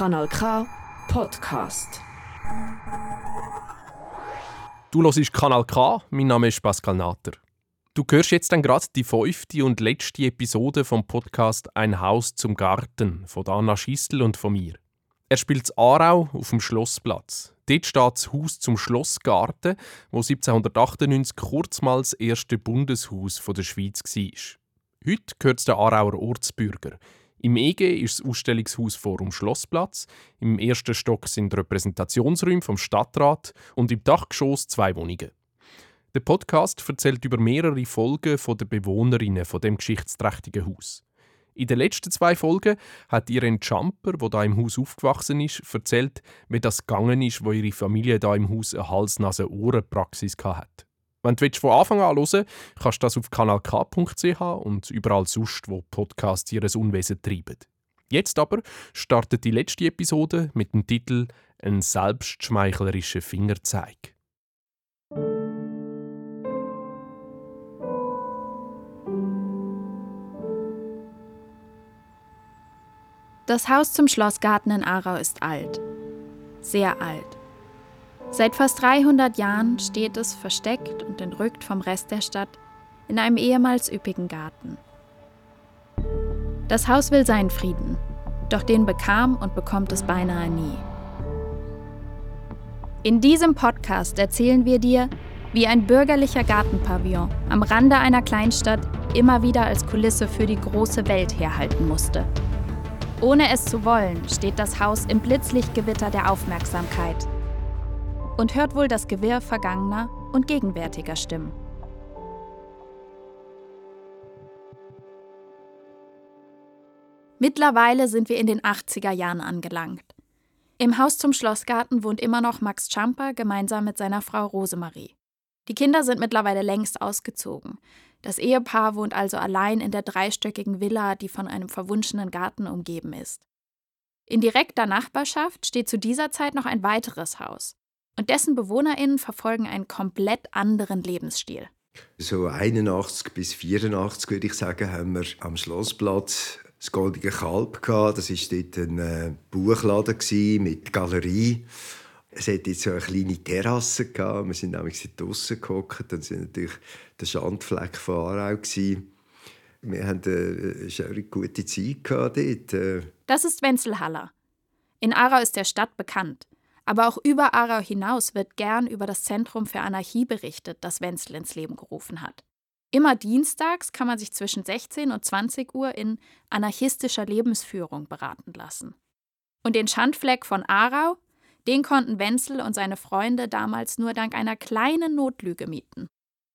Kanal K Podcast. Du hörst Kanal K, mein Name ist Pascal Natter. Du hörst jetzt dann gerade die fünfte und letzte Episode vom Podcast Ein Haus zum Garten von Anna Schistel und von mir. Er spielt Aarau auf dem Schlossplatz. Dort steht das Haus zum Schlossgarten, wo 1798 kurz mal das erste Bundeshaus der Schweiz war. Heute gehört es den Aarauer Ortsbürger. Im EG ist das Ausstellungshaus vor dem Schlossplatz. Im ersten Stock sind Repräsentationsräume vom Stadtrat und im Dachgeschoss zwei Wohnungen. Der Podcast erzählt über mehrere Folgen der Bewohnerinnen von dem geschichtsträchtigen Haus. In den letzten zwei Folgen hat Irene Jumper, wo da im Haus aufgewachsen ist, erzählt, wie das gegangen ist, wo ihre Familie da im Haus eine Hals-Nase-Ohren-Praxis hat. Wenn du von Anfang an hören kannst du das auf kanalk.ch und überall sonst, wo Podcasts ihr Unwesen treiben. Jetzt aber startet die letzte Episode mit dem Titel Ein selbstschmeichlerischer Fingerzeig. Das Haus zum Schlossgarten in Aarau ist alt. Sehr alt. Seit fast 300 Jahren steht es versteckt und entrückt vom Rest der Stadt in einem ehemals üppigen Garten. Das Haus will seinen Frieden, doch den bekam und bekommt es beinahe nie. In diesem Podcast erzählen wir dir, wie ein bürgerlicher Gartenpavillon am Rande einer Kleinstadt immer wieder als Kulisse für die große Welt herhalten musste. Ohne es zu wollen, steht das Haus im Blitzlichtgewitter der Aufmerksamkeit und hört wohl das Gewirr vergangener und gegenwärtiger Stimmen. Mittlerweile sind wir in den 80er Jahren angelangt. Im Haus zum Schlossgarten wohnt immer noch Max Champer gemeinsam mit seiner Frau Rosemarie. Die Kinder sind mittlerweile längst ausgezogen. Das Ehepaar wohnt also allein in der dreistöckigen Villa, die von einem verwunschenen Garten umgeben ist. In direkter Nachbarschaft steht zu dieser Zeit noch ein weiteres Haus und dessen BewohnerInnen verfolgen einen komplett anderen Lebensstil. So 81 bis 84 würde ich sagen, haben wir am Schlossplatz das Goldige Kalb gehabt. Das war dort ein äh, Buchladen mit Galerie. Es hatte jetzt so eine kleine Terrasse gehabt. Wir sind nämlich draußen gehockt. Dann sind natürlich der Schandfleck von Aarau gewesen. Wir hatten äh, eine gute Zeit dort. Äh. Das ist Wenzel Haller. In Aarau ist der Stadt bekannt. Aber auch über Aarau hinaus wird gern über das Zentrum für Anarchie berichtet, das Wenzel ins Leben gerufen hat. Immer dienstags kann man sich zwischen 16 und 20 Uhr in anarchistischer Lebensführung beraten lassen. Und den Schandfleck von Aarau, den konnten Wenzel und seine Freunde damals nur dank einer kleinen Notlüge mieten.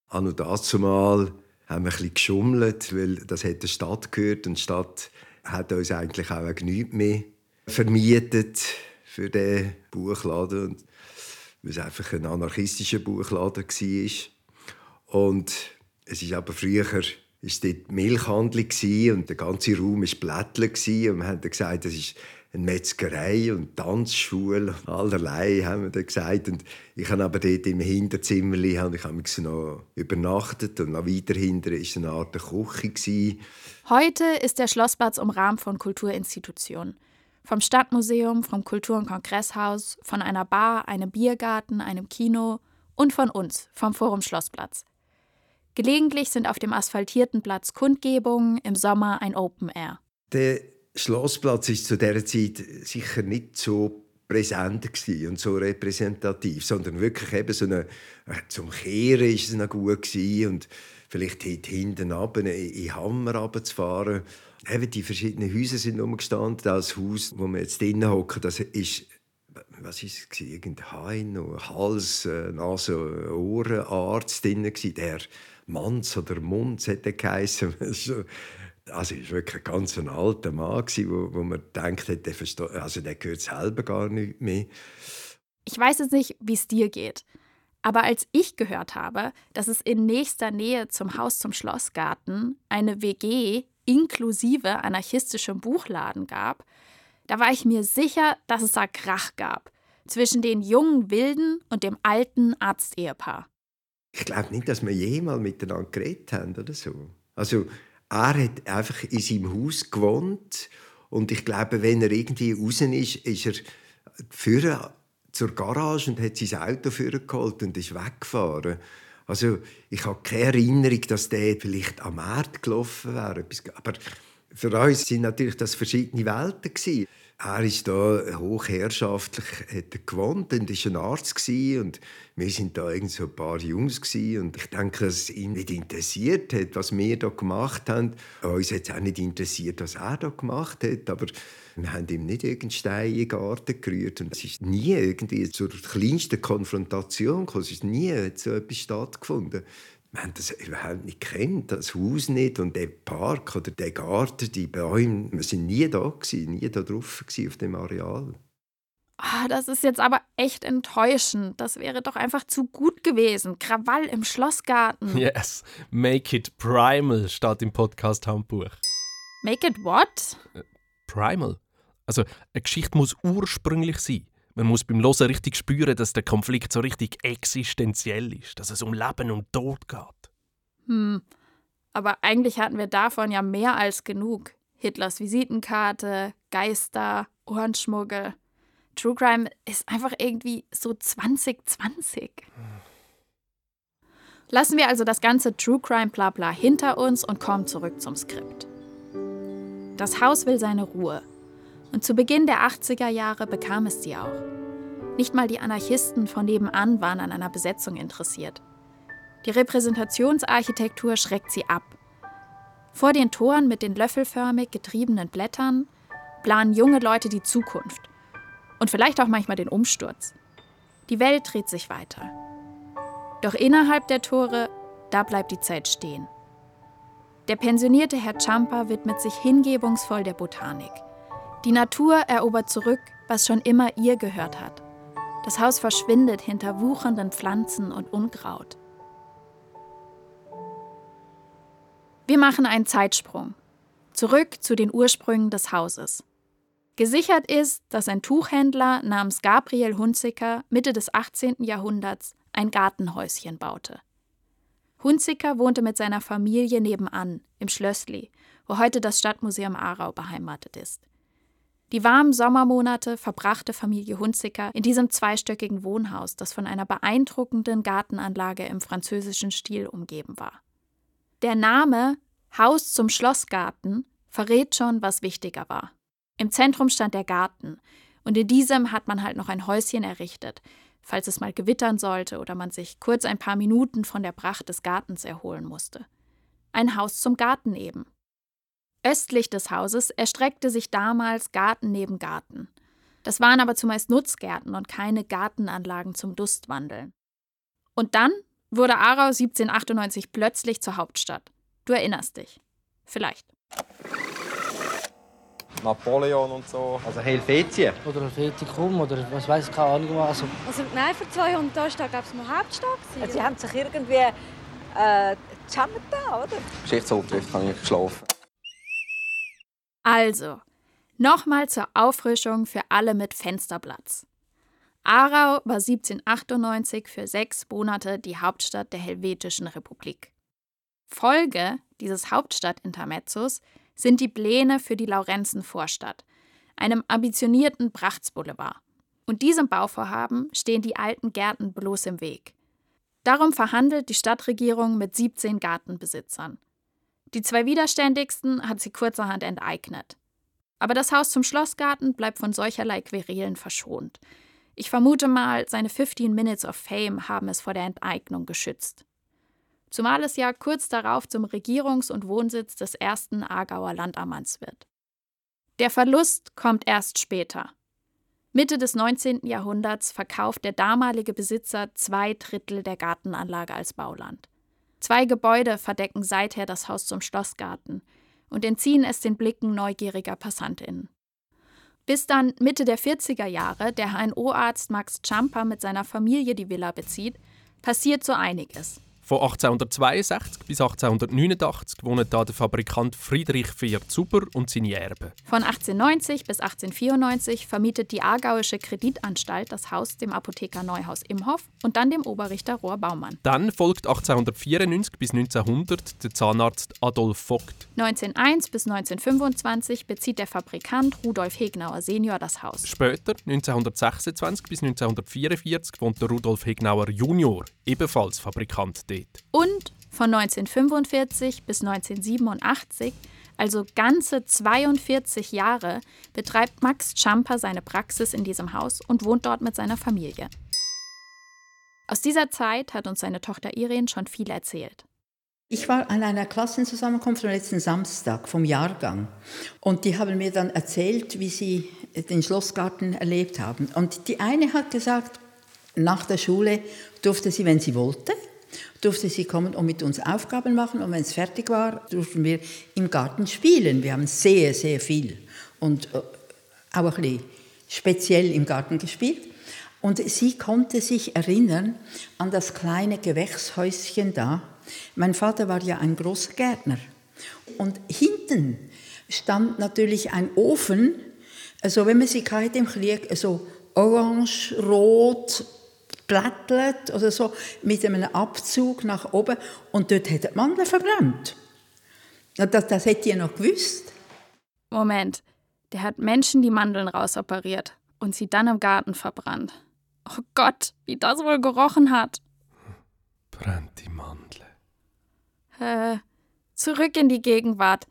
An und dazumal haben wir ein bisschen geschummelt, weil das hat der Stadt gehört und die Stadt hat uns eigentlich auch nichts mehr vermietet für den Buchladen, und weil es einfach ein anarchistischer Buchladen war. Und es ist aber früher ist dort Milchhandel und der ganze Raum war Blättle und wir haben gesagt, das ist eine Metzgerei und Tanzschule und allerlei haben wir dann gesagt und ich habe aber dort im Hinterzimmer habe ich noch übernachtet und noch weiter hinten ist eine Art Küche Heute ist der Schlossplatz umrahmt von Kulturinstitutionen. Vom Stadtmuseum, vom Kultur- und Kongresshaus, von einer Bar, einem Biergarten, einem Kino und von uns, vom Forum Schlossplatz. Gelegentlich sind auf dem asphaltierten Platz Kundgebungen, im Sommer ein Open Air. Der Schlossplatz ist zu dieser Zeit sicher nicht so präsent und so repräsentativ, sondern wirklich eben so eine, zum Kehren ist es noch gut und vielleicht dort hinten runter in Hammer runterzufahren eben die verschiedenen Häuser sind umgestanden. Das Haus, wo wir jetzt drinnen hocken, das ist was ist es irgendein Hain, Hals, äh, Nase, Ohren, Arzt Der Manz oder Mund hätte geheißen. Also, war wirklich ein ganz alter Mann, wo, wo man denkt, der, also der gehört selber gar nicht mehr. Ich weiß jetzt nicht, wie es dir geht. Aber als ich gehört habe, dass es in nächster Nähe zum Haus zum Schlossgarten eine WG inklusive anarchistischem Buchladen gab, da war ich mir sicher, dass es da Krach gab zwischen den jungen Wilden und dem alten Arztehepaar. Ich glaube nicht, dass wir jemals miteinander geredet haben oder so. Also er hat einfach in seinem Haus gewohnt Und ich glaube, wenn er irgendwie raus ist, ist er für zur Garage und hat sein Auto geholt und ist weggefahren. Also ich habe keine Erinnerung, dass der vielleicht am Markt gelaufen wäre. Aber für uns sind natürlich das verschiedene Welten gewesen. Er ist da hochherrschaftlich, hat gewohnt und ist ein Arzt und wir sind da irgend so ein paar Jungs gewesen. und ich denke, dass es ihn nicht interessiert hat, was wir da gemacht haben. Uns hat es auch nicht interessiert, was er da gemacht hat, aber wir haben ihm nicht irgendeinen Stein in den Garten gerührt und es ist nie irgendwie zur kleinsten Konfrontation gekommen. Es ist nie so etwas stattgefunden. Wir haben das überhaupt nicht kennt, das Haus nicht und der Park oder der Garten, die Bäume, wir sind nie da gewesen, nie da drauf gewesen, auf dem Areal. Ah, das ist jetzt aber echt enttäuschend. Das wäre doch einfach zu gut gewesen. Krawall im Schlossgarten. Yes, make it primal steht im Podcast Handbuch. Make it what? Primal. Also, eine Geschichte muss ursprünglich sein. Man muss beim Hören richtig spüren, dass der Konflikt so richtig existenziell ist, dass es um Leben und Tod geht. Hm, aber eigentlich hatten wir davon ja mehr als genug. Hitlers Visitenkarte, Geister, Ohrenschmuggel. True Crime ist einfach irgendwie so 2020. Lassen wir also das ganze True Crime Blabla hinter uns und kommen zurück zum Skript. Das Haus will seine Ruhe. Und zu Beginn der 80er Jahre bekam es sie auch. Nicht mal die Anarchisten von nebenan waren an einer Besetzung interessiert. Die Repräsentationsarchitektur schreckt sie ab. Vor den Toren mit den löffelförmig getriebenen Blättern planen junge Leute die Zukunft. Und vielleicht auch manchmal den Umsturz. Die Welt dreht sich weiter. Doch innerhalb der Tore, da bleibt die Zeit stehen. Der pensionierte Herr Champa widmet sich hingebungsvoll der Botanik. Die Natur erobert zurück, was schon immer ihr gehört hat. Das Haus verschwindet hinter wuchernden Pflanzen und Unkraut. Wir machen einen Zeitsprung. Zurück zu den Ursprüngen des Hauses. Gesichert ist, dass ein Tuchhändler namens Gabriel Hunziker Mitte des 18. Jahrhunderts ein Gartenhäuschen baute. Hunziker wohnte mit seiner Familie nebenan, im Schlössli, wo heute das Stadtmuseum Aarau beheimatet ist. Die warmen Sommermonate verbrachte Familie Hunziker in diesem zweistöckigen Wohnhaus, das von einer beeindruckenden Gartenanlage im französischen Stil umgeben war. Der Name Haus zum Schlossgarten verrät schon, was wichtiger war. Im Zentrum stand der Garten, und in diesem hat man halt noch ein Häuschen errichtet, falls es mal gewittern sollte oder man sich kurz ein paar Minuten von der Pracht des Gartens erholen musste. Ein Haus zum Garten eben. Östlich des Hauses erstreckte sich damals Garten neben Garten. Das waren aber zumeist Nutzgärten und keine Gartenanlagen zum Dustwandeln. Und dann wurde Aarau 1798 plötzlich zur Hauptstadt. Du erinnerst dich. Vielleicht. Napoleon und so. Also Helvetien. Oder Helvetikum oder was weiß ich, keine Ahnung. Also, also nein, vor 200 Jahren war es noch Hauptstadt. Also, sie haben sich irgendwie äh, zusammen da, oder? Geschichtsunterricht habe ich geschlafen. Also, nochmal zur Auffrischung für alle mit Fensterplatz. Aarau war 1798 für sechs Monate die Hauptstadt der Helvetischen Republik. Folge dieses Hauptstadtintermezzos sind die Pläne für die Laurenzenvorstadt, einem ambitionierten Prachtsboulevard. Und diesem Bauvorhaben stehen die alten Gärten bloß im Weg. Darum verhandelt die Stadtregierung mit 17 Gartenbesitzern. Die zwei widerständigsten hat sie kurzerhand enteignet. Aber das Haus zum Schlossgarten bleibt von solcherlei Querelen verschont. Ich vermute mal, seine 15 Minutes of Fame haben es vor der Enteignung geschützt. Zumal es ja kurz darauf zum Regierungs- und Wohnsitz des ersten Aargauer Landammanns wird. Der Verlust kommt erst später. Mitte des 19. Jahrhunderts verkauft der damalige Besitzer zwei Drittel der Gartenanlage als Bauland. Zwei Gebäude verdecken seither das Haus zum Schlossgarten und entziehen es den Blicken neugieriger PassantInnen. Bis dann Mitte der 40er Jahre der HNO-Arzt Max Champa mit seiner Familie die Villa bezieht, passiert so einiges. Von 1862 bis 1889 wohnen da der Fabrikant Friedrich Fiat Zuber und seine Erben. Von 1890 bis 1894 vermietet die Aargauische Kreditanstalt das Haus dem Apotheker Neuhaus Imhoff und dann dem Oberrichter Rohr Baumann. Dann folgt 1894 bis 1900 der Zahnarzt Adolf Vogt. 1901 bis 1925 bezieht der Fabrikant Rudolf Hegnauer Senior das Haus. Später, 1926 bis 1944, wohnt der Rudolf Hegnauer Junior, ebenfalls Fabrikant dort. Und von 1945 bis 1987, also ganze 42 Jahre, betreibt Max Champer seine Praxis in diesem Haus und wohnt dort mit seiner Familie. Aus dieser Zeit hat uns seine Tochter Irene schon viel erzählt. Ich war an einer Klassenzusammenkunft am letzten Samstag vom Jahrgang und die haben mir dann erzählt, wie sie den Schlossgarten erlebt haben. Und die eine hat gesagt, nach der Schule durfte sie, wenn sie wollte, durfte sie kommen und mit uns Aufgaben machen und wenn es fertig war, durften wir im Garten spielen. Wir haben sehr, sehr viel und äh, auch ein bisschen speziell im Garten gespielt. Und sie konnte sich erinnern an das kleine Gewächshäuschen da. Mein Vater war ja ein großer Gärtner. Und hinten stand natürlich ein Ofen, also wenn man sie hatte im Krieg, so orange, rot, blättert oder so, mit einem Abzug nach oben. Und dort hat die Mandeln verbrannt. Das, das hätte ihr noch gewusst. Moment, der hat Menschen die Mandeln rausoperiert und sie dann im Garten verbrannt. Oh Gott, wie das wohl gerochen hat. Brennt die Mandel. Äh, zurück in die Gegenwart.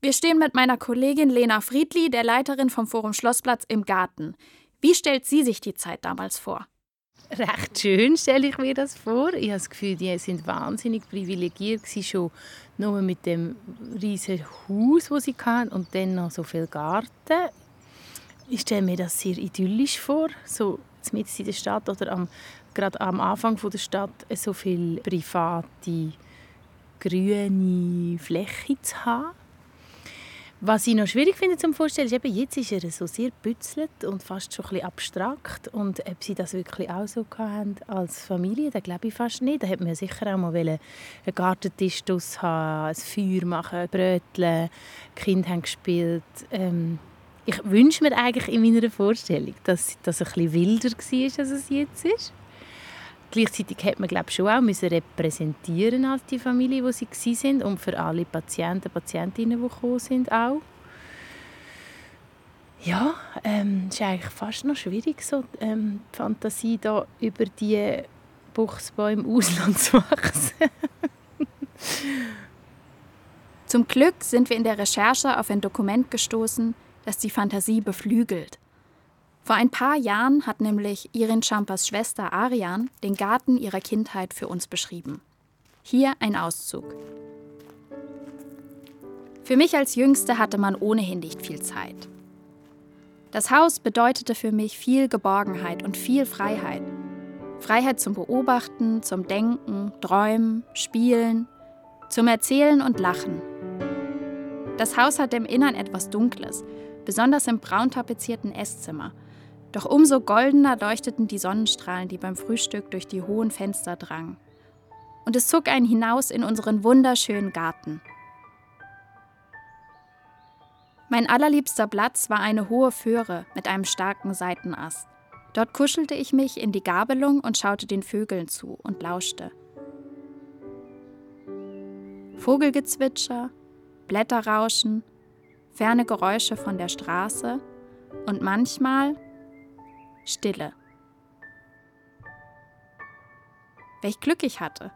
Wir stehen mit meiner Kollegin Lena Friedli, der Leiterin vom Forum Schlossplatz, im Garten. Wie stellt sie sich die Zeit damals vor? Recht schön stelle ich mir das vor. Ich habe das Gefühl, die sind wahnsinnig privilegiert sie schon nur mit dem riesigen Haus, das sie hatten, und dann noch so viel Garten. Ich stelle mir das sehr idyllisch vor, so mitten in der Stadt oder am, gerade am Anfang der Stadt so viel private grüne Fläche zu haben. Was ich noch schwierig finde zum Vorstellen, ist eben, jetzt ist er so sehr bützelt und fast schon ein bisschen abstrakt. Und ob sie das wirklich auch so hatten als Familie, das glaube ich fast nicht. Da hätte man sicher auch mal einen Gartentisch haben, ein Feuer machen, Bröteln, Kinder haben gespielt. Ähm, ich wünsche mir eigentlich in meiner Vorstellung, dass das ein bisschen wilder war, als es jetzt ist. Gleichzeitig hat man glaube schon auch müssen repräsentieren als die Familie, wo sie sind und für alle Patienten, Patientinnen, die gekommen sind auch. Ja, ähm, ist eigentlich fast noch schwierig, so ähm, die Fantasie da über die Buchsbäume im Ausland zu wachsen. Zum Glück sind wir in der Recherche auf ein Dokument gestoßen, das die Fantasie beflügelt. Vor ein paar Jahren hat nämlich Irin Champers Schwester Arian den Garten ihrer Kindheit für uns beschrieben. Hier ein Auszug. Für mich als Jüngste hatte man ohnehin nicht viel Zeit. Das Haus bedeutete für mich viel Geborgenheit und viel Freiheit. Freiheit zum Beobachten, zum Denken, Träumen, Spielen, zum Erzählen und Lachen. Das Haus hatte im Innern etwas Dunkles, besonders im braun tapezierten Esszimmer – doch umso goldener leuchteten die Sonnenstrahlen, die beim Frühstück durch die hohen Fenster drangen. Und es zog einen hinaus in unseren wunderschönen Garten. Mein allerliebster Platz war eine hohe Föhre mit einem starken Seitenast. Dort kuschelte ich mich in die Gabelung und schaute den Vögeln zu und lauschte. Vogelgezwitscher, Blätterrauschen, ferne Geräusche von der Straße und manchmal Stille. Welch Glück ich hatte.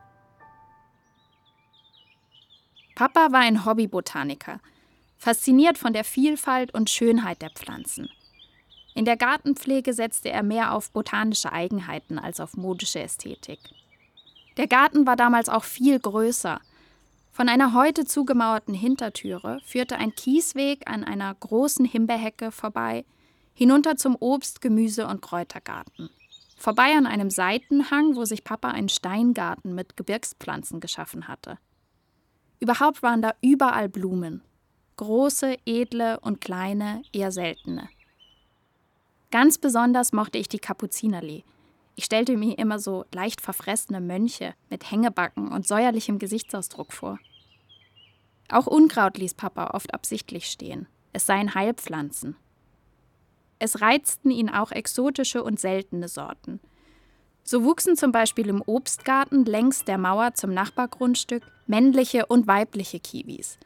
Papa war ein Hobbybotaniker, fasziniert von der Vielfalt und Schönheit der Pflanzen. In der Gartenpflege setzte er mehr auf botanische Eigenheiten als auf modische Ästhetik. Der Garten war damals auch viel größer. Von einer heute zugemauerten Hintertüre führte ein Kiesweg an einer großen Himbeerhecke vorbei, hinunter zum Obst-, Gemüse- und Kräutergarten. Vorbei an einem Seitenhang, wo sich Papa einen Steingarten mit Gebirgspflanzen geschaffen hatte. Überhaupt waren da überall Blumen. Große, edle und kleine, eher seltene. Ganz besonders mochte ich die Kapuzinerlee. Ich stellte mir immer so leicht verfressene Mönche mit Hängebacken und säuerlichem Gesichtsausdruck vor. Auch Unkraut ließ Papa oft absichtlich stehen. Es seien Heilpflanzen. Es reizten ihn auch exotische und seltene Sorten. So wuchsen zum Beispiel im Obstgarten längs der Mauer zum Nachbargrundstück männliche und weibliche Kiwis.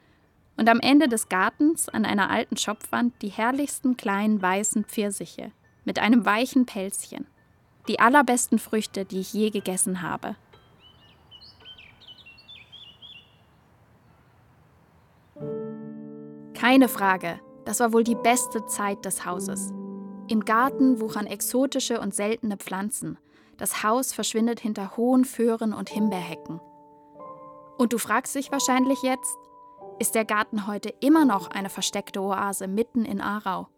Und am Ende des Gartens an einer alten Schopfwand die herrlichsten kleinen weißen Pfirsiche mit einem weichen Pelzchen. Die allerbesten Früchte, die ich je gegessen habe. Keine Frage, das war wohl die beste Zeit des Hauses. Im Garten wuchern exotische und seltene Pflanzen. Das Haus verschwindet hinter hohen Föhren und Himbeerhecken. Und du fragst dich wahrscheinlich jetzt, ist der Garten heute immer noch eine versteckte Oase mitten in Aarau?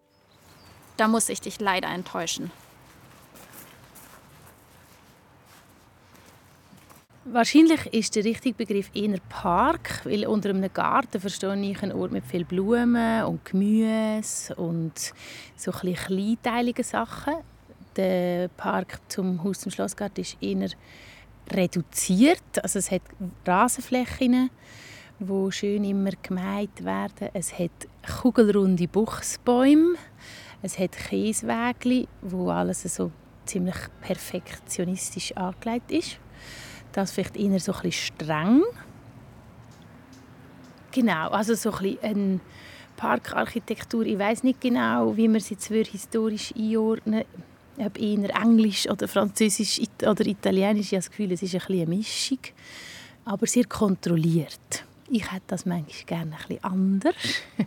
Da muss ich dich leider enttäuschen. Wahrscheinlich ist der richtige Begriff eher Park, weil unter einem Garten verstehe ich einen Ort mit viel Blumen und Gemüse und so ein kleinteilige Sachen. Der Park zum Haus zum Schlossgarten ist eher reduziert, also es hat Rasenflächen, wo schön immer gemeint werden. Es hat kugelrunde Buchsbäume, es hat Käsewägli, wo alles so ziemlich perfektionistisch angelegt ist. Das vielleicht eher so ein streng. Genau, also so ein bisschen eine Parkarchitektur. Ich weiß nicht genau, wie man sie jetzt historisch einordnen. Ob eher Englisch oder Französisch oder Italienisch. Ich habe das Gefühl, es ist ein eine Mischung. Aber sehr kontrolliert. Ich hätte das manchmal gerne ein bisschen anders.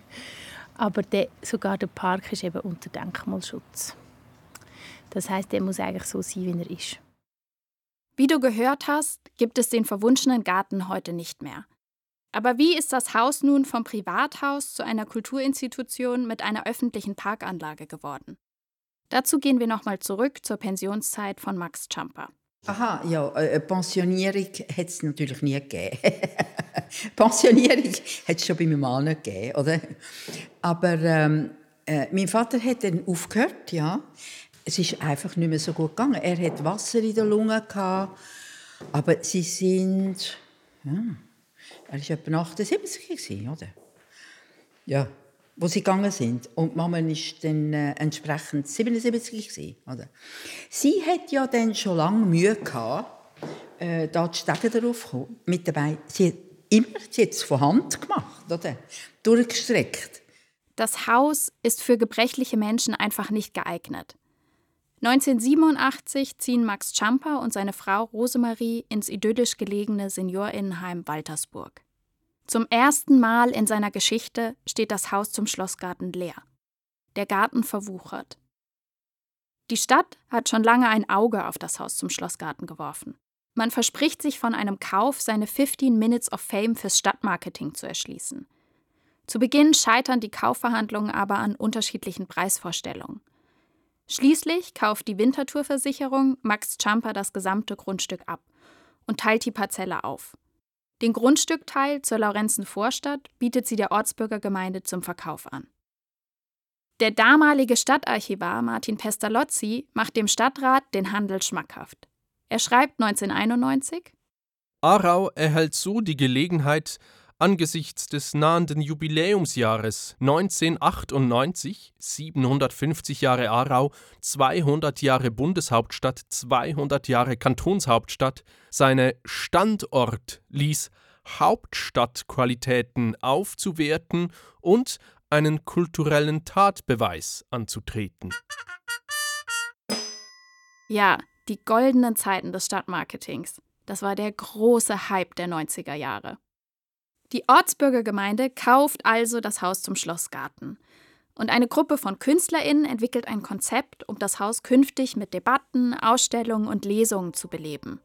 Aber der, sogar der Park ist eben unter Denkmalschutz. Das heißt, der muss eigentlich so sein, wie er ist. Wie du gehört hast, gibt es den verwunschenen Garten heute nicht mehr. Aber wie ist das Haus nun vom Privathaus zu einer Kulturinstitution mit einer öffentlichen Parkanlage geworden? Dazu gehen wir nochmal zurück zur Pensionszeit von Max Champer. Aha, ja, eine äh, Pensionierung hat es natürlich nie gegeben. Pensionierung hat es schon bei meinem Mann nicht gegeben, oder? Aber ähm, äh, mein Vater hat dann aufgehört, ja es ist einfach nicht mehr so gut gegangen. Er hat Wasser in den Lungen gehabt, aber sie sind, ja, er war etwa 78 gewesen, oder? Ja, wo sie gegangen sind. Und Mama war dann äh, entsprechend 77 gewesen, oder? Sie hat ja dann schon lange Mühe gehabt, äh, da die Stege darauf kommen, mit dabei. Sie hat immer, sie es von Hand gemacht, oder? Durchgestreckt. Das Haus ist für gebrechliche Menschen einfach nicht geeignet. 1987 ziehen Max Champer und seine Frau Rosemarie ins idyllisch gelegene Seniorinnenheim Waltersburg. Zum ersten Mal in seiner Geschichte steht das Haus zum Schlossgarten leer. Der Garten verwuchert. Die Stadt hat schon lange ein Auge auf das Haus zum Schlossgarten geworfen. Man verspricht sich von einem Kauf, seine 15 Minutes of Fame fürs Stadtmarketing zu erschließen. Zu Beginn scheitern die Kaufverhandlungen aber an unterschiedlichen Preisvorstellungen. Schließlich kauft die Winterthur-Versicherung Max Champer das gesamte Grundstück ab und teilt die Parzelle auf. Den Grundstückteil zur Laurenzen-Vorstadt bietet sie der Ortsbürgergemeinde zum Verkauf an. Der damalige Stadtarchivar Martin Pestalozzi macht dem Stadtrat den Handel schmackhaft. Er schreibt 1991: Aarau erhält so die Gelegenheit, Angesichts des nahenden Jubiläumsjahres 1998, 750 Jahre Aarau, 200 Jahre Bundeshauptstadt, 200 Jahre Kantonshauptstadt, seine Standort ließ Hauptstadtqualitäten aufzuwerten und einen kulturellen Tatbeweis anzutreten. Ja, die goldenen Zeiten des Stadtmarketings. Das war der große Hype der 90er Jahre. Die Ortsbürgergemeinde kauft also das Haus zum Schlossgarten. Und eine Gruppe von KünstlerInnen entwickelt ein Konzept, um das Haus künftig mit Debatten, Ausstellungen und Lesungen zu beleben.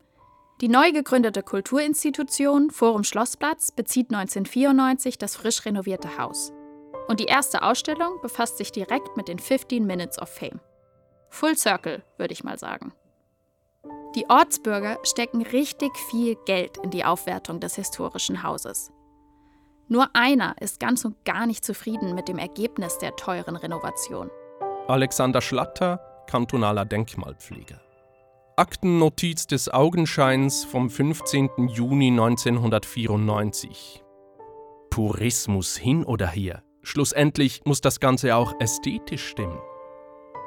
Die neu gegründete Kulturinstitution Forum Schlossplatz bezieht 1994 das frisch renovierte Haus. Und die erste Ausstellung befasst sich direkt mit den 15 Minutes of Fame. Full Circle, würde ich mal sagen. Die Ortsbürger stecken richtig viel Geld in die Aufwertung des historischen Hauses. Nur einer ist ganz und gar nicht zufrieden mit dem Ergebnis der teuren Renovation. Alexander Schlatter, kantonaler Denkmalpfleger. Aktennotiz des Augenscheins vom 15. Juni 1994. Purismus hin oder her. Schlussendlich muss das Ganze auch ästhetisch stimmen.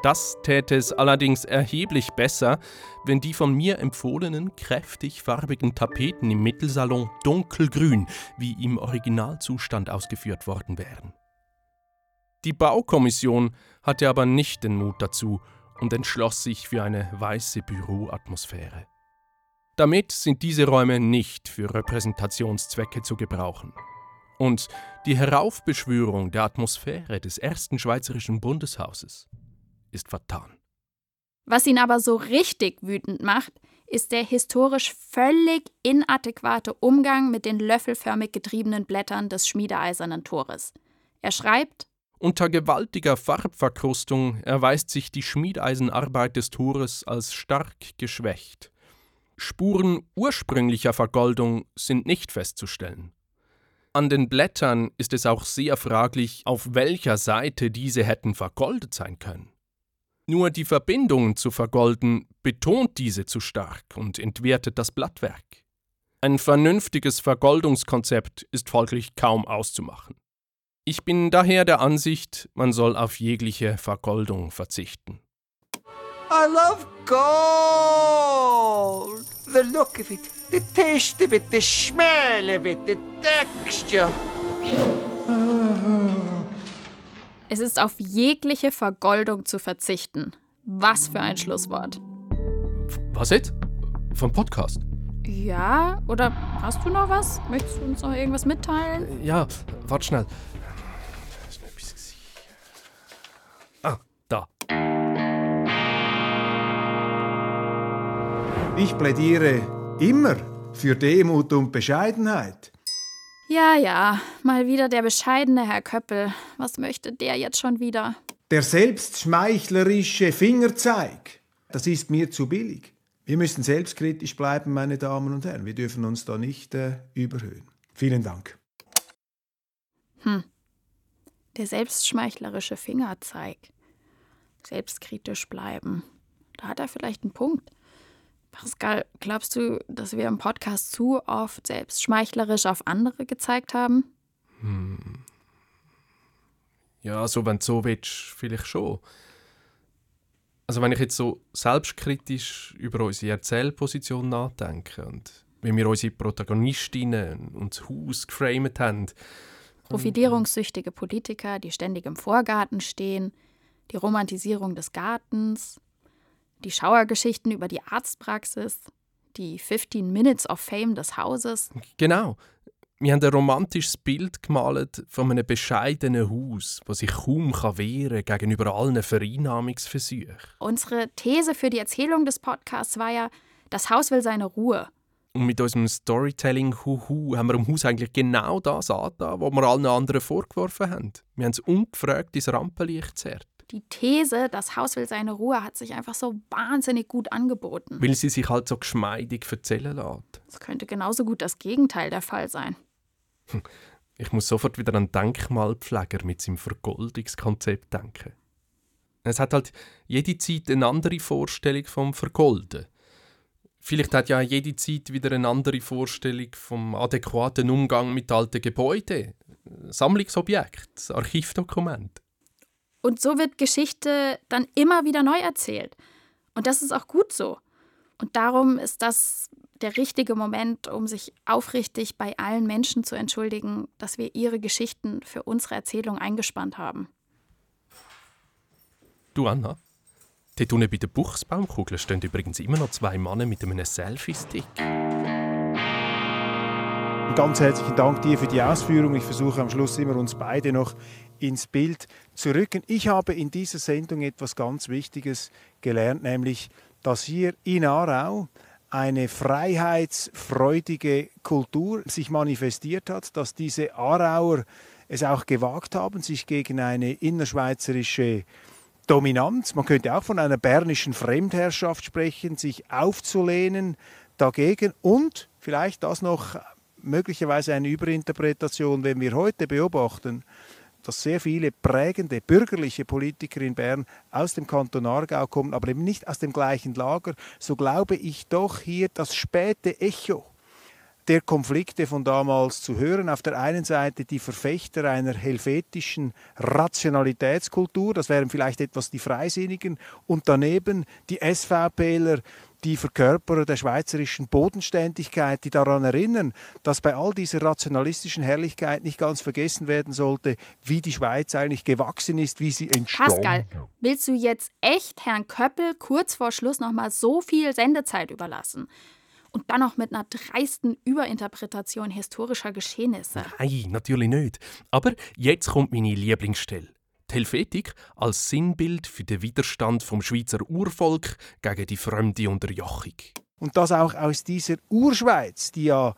Das täte es allerdings erheblich besser, wenn die von mir empfohlenen kräftig farbigen Tapeten im Mittelsalon dunkelgrün wie im Originalzustand ausgeführt worden wären. Die Baukommission hatte aber nicht den Mut dazu und entschloss sich für eine weiße Büroatmosphäre. Damit sind diese Räume nicht für Repräsentationszwecke zu gebrauchen. Und die Heraufbeschwörung der Atmosphäre des ersten Schweizerischen Bundeshauses ist vertan. Was ihn aber so richtig wütend macht, ist der historisch völlig inadäquate Umgang mit den löffelförmig getriebenen Blättern des schmiedeeisernen Tores. Er schreibt, unter gewaltiger Farbverkrustung erweist sich die Schmiedeisenarbeit des Tores als stark geschwächt. Spuren ursprünglicher Vergoldung sind nicht festzustellen. An den Blättern ist es auch sehr fraglich, auf welcher Seite diese hätten vergoldet sein können. Nur die Verbindung zu vergolden betont diese zu stark und entwertet das Blattwerk. Ein vernünftiges Vergoldungskonzept ist folglich kaum auszumachen. Ich bin daher der Ansicht, man soll auf jegliche Vergoldung verzichten. I love gold. The look of it, the taste of it, the smell of it, the texture. Es ist auf jegliche Vergoldung zu verzichten. Was für ein Schlusswort. Was jetzt? Vom Podcast? Ja, oder hast du noch was? Möchtest du uns noch irgendwas mitteilen? Ja, warte schnell. Da. Ich plädiere immer für Demut und Bescheidenheit. Ja, ja, mal wieder der bescheidene Herr Köppel. Was möchte der jetzt schon wieder? Der selbstschmeichlerische Fingerzeig, das ist mir zu billig. Wir müssen selbstkritisch bleiben, meine Damen und Herren. Wir dürfen uns da nicht äh, überhöhen. Vielen Dank. Hm. Der selbstschmeichlerische Fingerzeig selbstkritisch bleiben. Da hat er vielleicht einen Punkt. Pascal, glaubst du, dass wir im Podcast zu oft selbstschmeichlerisch auf andere gezeigt haben? Hm. Ja, so wenn du so willst, vielleicht schon. Also wenn ich jetzt so selbstkritisch über unsere Erzählposition nachdenke und wie wir unsere Protagonistinnen und das Haus geframed haben. Profitierungssüchtige Politiker, die ständig im Vorgarten stehen, die Romantisierung des Gartens, die Schauergeschichten über die Arztpraxis, die 15 Minutes of Fame des Hauses. Genau. Wir haben ein romantisches Bild gemalt von einem bescheidenen Haus, das sich kaum wehren kann gegenüber allen Vereinnahmungsversuchen. Unsere These für die Erzählung des Podcasts war ja, das Haus will seine Ruhe. Und mit unserem Storytelling-Huhu haben wir im Haus eigentlich genau das angetan, was wir allen anderen vorgeworfen haben. Wir haben es ungefragt ins Rampenlicht zerrt die These, das Haus will seine Ruhe, hat sich einfach so wahnsinnig gut angeboten. Weil sie sich halt so geschmeidig erzählen lässt. Es könnte genauso gut das Gegenteil der Fall sein. Ich muss sofort wieder an Denkmalpfleger mit seinem Vergoldungskonzept denken. Es hat halt jede Zeit eine andere Vorstellung vom Vergolden. Vielleicht hat ja jede Zeit wieder eine andere Vorstellung vom adäquaten Umgang mit alten Gebäuden, Sammlungsobjekten, Archivdokumenten. Und so wird Geschichte dann immer wieder neu erzählt. Und das ist auch gut so. Und darum ist das der richtige Moment, um sich aufrichtig bei allen Menschen zu entschuldigen, dass wir ihre Geschichten für unsere Erzählung eingespannt haben. Du, Anna, dort unten bei der Buchsbaumkugel stehen übrigens immer noch zwei Männer mit einem Selfie-Stick. Ganz herzlichen Dank dir für die Ausführung. Ich versuche am Schluss immer uns beide noch ins Bild zu rücken. Ich habe in dieser Sendung etwas ganz Wichtiges gelernt, nämlich, dass hier in Aarau eine freiheitsfreudige Kultur sich manifestiert hat, dass diese Aarauer es auch gewagt haben, sich gegen eine innerschweizerische Dominanz, man könnte auch von einer bernischen Fremdherrschaft sprechen, sich aufzulehnen dagegen und vielleicht das noch möglicherweise eine Überinterpretation, wenn wir heute beobachten, dass sehr viele prägende bürgerliche Politiker in Bern aus dem Kanton Aargau kommen, aber eben nicht aus dem gleichen Lager, so glaube ich doch hier das späte Echo der Konflikte von damals zu hören. Auf der einen Seite die Verfechter einer helvetischen Rationalitätskultur, das wären vielleicht etwas die Freisinnigen, und daneben die SVPler, die Verkörperer der schweizerischen Bodenständigkeit, die daran erinnern, dass bei all dieser rationalistischen Herrlichkeit nicht ganz vergessen werden sollte, wie die Schweiz eigentlich gewachsen ist, wie sie entstand. Pascal, willst du jetzt echt Herrn Köppel kurz vor Schluss noch mal so viel Sendezeit überlassen? Und dann noch mit einer dreisten Überinterpretation historischer Geschehnisse. Nein, natürlich nicht. Aber jetzt kommt meine Lieblingsstelle. Die Helvetik als Sinnbild für den Widerstand vom Schweizer Urvolk gegen die fremde Unterjochung. Und das auch aus dieser Urschweiz, die ja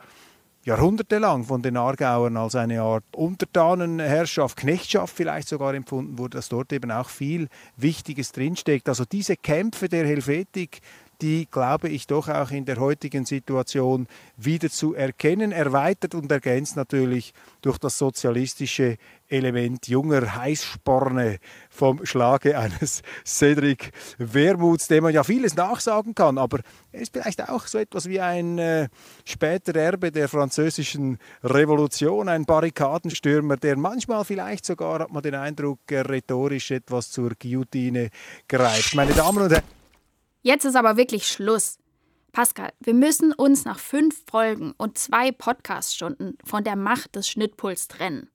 jahrhundertelang von den Aargauern als eine Art Untertanenherrschaft, Knechtschaft vielleicht sogar empfunden wurde, dass dort eben auch viel Wichtiges drinsteckt. Also diese Kämpfe der Helvetik, die, glaube ich, doch auch in der heutigen Situation wieder zu erkennen, erweitert und ergänzt natürlich durch das sozialistische Element junger Heißsporne vom Schlage eines Cedric Wermuths, dem man ja vieles nachsagen kann, aber er ist vielleicht auch so etwas wie ein äh, später Erbe der französischen Revolution, ein Barrikadenstürmer, der manchmal vielleicht sogar, hat man den Eindruck, äh, rhetorisch etwas zur Guillotine greift. Meine Damen und Herren, Jetzt ist aber wirklich Schluss. Pascal, wir müssen uns nach fünf Folgen und zwei Podcaststunden von der Macht des Schnittpuls trennen.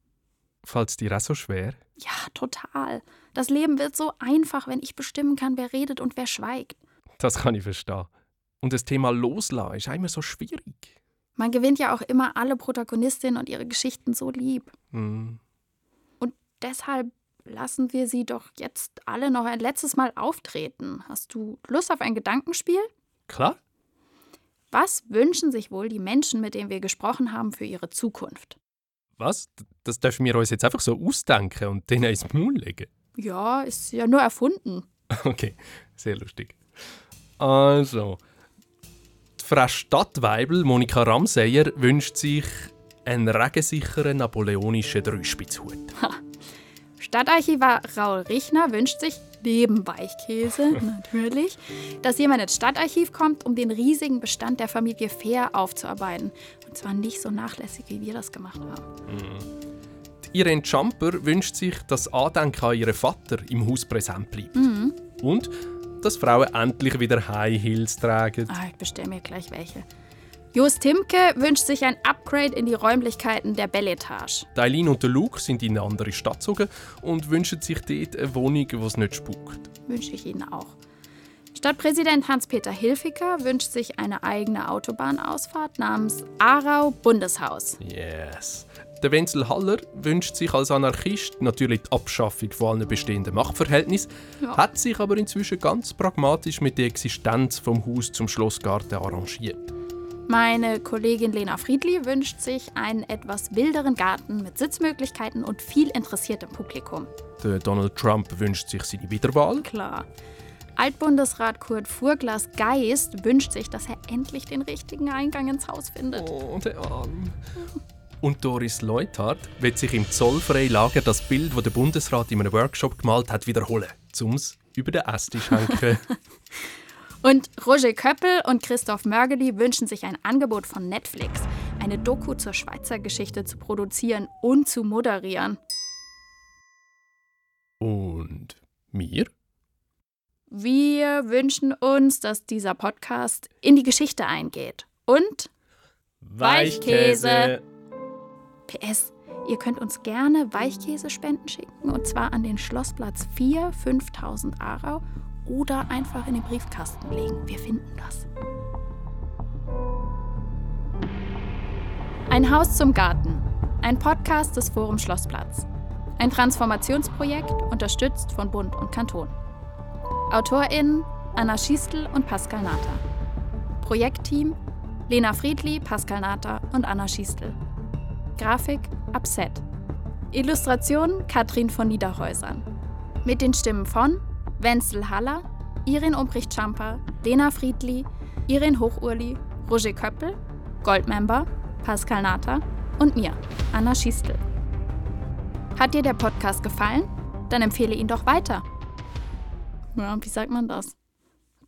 Falls dir das so schwer? Ja, total. Das Leben wird so einfach, wenn ich bestimmen kann, wer redet und wer schweigt. Das kann ich verstehen. Und das Thema Loslassen ist immer so schwierig. Man gewinnt ja auch immer alle Protagonistinnen und ihre Geschichten so lieb. Mhm. Und deshalb lassen wir sie doch jetzt alle noch ein letztes Mal auftreten. Hast du Lust auf ein Gedankenspiel? Klar. Was wünschen sich wohl die Menschen, mit denen wir gesprochen haben, für ihre Zukunft? Was? Das dürfen wir uns jetzt einfach so ausdenken und denen ins Maul legen? Ja, ist ja nur erfunden. Okay, sehr lustig. Also, die Frau Stadtweibel Monika Ramseyer wünscht sich einen regensicheren napoleonischen Dreispitzhut. Stadtarchivar Raul Richner wünscht sich neben Weichkäse natürlich, dass jemand ins Stadtarchiv kommt, um den riesigen Bestand der Familie Fair aufzuarbeiten. Und zwar nicht so nachlässig, wie wir das gemacht haben. Mhm. Irene Jumper wünscht sich, dass Andenken an ihren Vater im Haus präsent bleibt. Mhm. Und dass Frauen endlich wieder High Heels tragen. Ah, ich bestelle mir gleich welche. Jost Timke wünscht sich ein Upgrade in die Räumlichkeiten der Belletage. Eileen und der Luke sind in eine andere Stadt gezogen und wünschen sich dort eine Wohnung, wo es nicht spukt. Wünsche ich Ihnen auch. Stadtpräsident Hans-Peter Hilfiger wünscht sich eine eigene Autobahnausfahrt namens Aarau Bundeshaus. Yes. Der Wenzel Haller wünscht sich als Anarchist natürlich die Abschaffung von allen bestehenden Machtverhältnissen, Ja. hat sich aber inzwischen ganz pragmatisch mit der Existenz vom Haus zum Schlossgarten arrangiert. Meine Kollegin Lena Friedli wünscht sich einen etwas wilderen Garten mit Sitzmöglichkeiten und viel interessiertem Publikum. Der Donald Trump wünscht sich seine Wiederwahl. Klar. Altbundesrat Kurt Furglas Geist wünscht sich, dass er endlich den richtigen Eingang ins Haus findet. Oh, der Arm. Und Doris Leuthard wird sich im zollfreien Lager das Bild, das der Bundesrat in einem Workshop gemalt hat, wiederholen, um es über den Esstisch hängen. Und Roger Köppel und Christoph Mörgeli wünschen sich ein Angebot von Netflix, eine Doku zur Schweizer Geschichte zu produzieren und zu moderieren. Und mir? Wir wünschen uns, dass dieser Podcast in die Geschichte eingeht. Und Weichkäse. PS, ihr könnt uns gerne Weichkäsespenden schicken und zwar an den Schlossplatz 4 5000 Aarau oder einfach in den Briefkasten legen. Wir finden das. Ein Haus zum Garten. Ein Podcast des Forum Schlossplatz. Ein Transformationsprojekt unterstützt von Bund und Kanton. AutorInnen Anna Schiestel und Pascal Nater. Projektteam Lena Friedli, Pascal Nater und Anna Schiestel. Grafik Upset. Illustration Katrin von Niederhäusern. Mit den Stimmen von Wenzel Haller, Irin Umbricht-Schamper, Lena Friedli, Irin Hochurli, Roger Köppel, Goldmember, Pascal Nater und mir, Anna Schiestel. Hat dir der Podcast gefallen? Dann empfehle ihn doch weiter. Ja, wie sagt man das?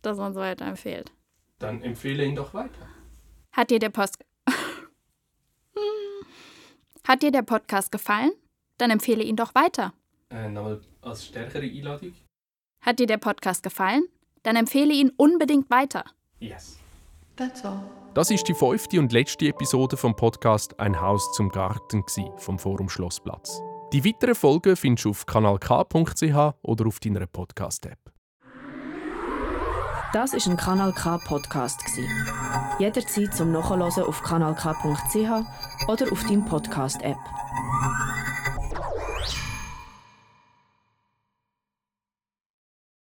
Dass man es weiterempfiehlt. Dann empfehle ihn doch weiter. Hat dir der Post Hat dir der Podcast gefallen? Dann empfehle ihn doch weiter. Äh, nochmal als stärkere Einladung. Hat dir der Podcast gefallen? Dann empfehle ihn unbedingt weiter. Yes. That's all. Das ist die fünfte und letzte Episode vom Podcast Ein Haus zum Garten vom Forum Schlossplatz. Die weiteren Folgen findest du auf kanalk.ch oder auf deiner Podcast-App. Das ist ein Kanal K Podcast. Jederzeit zum Nachhören auf kanalk.ch oder auf deinem Podcast App.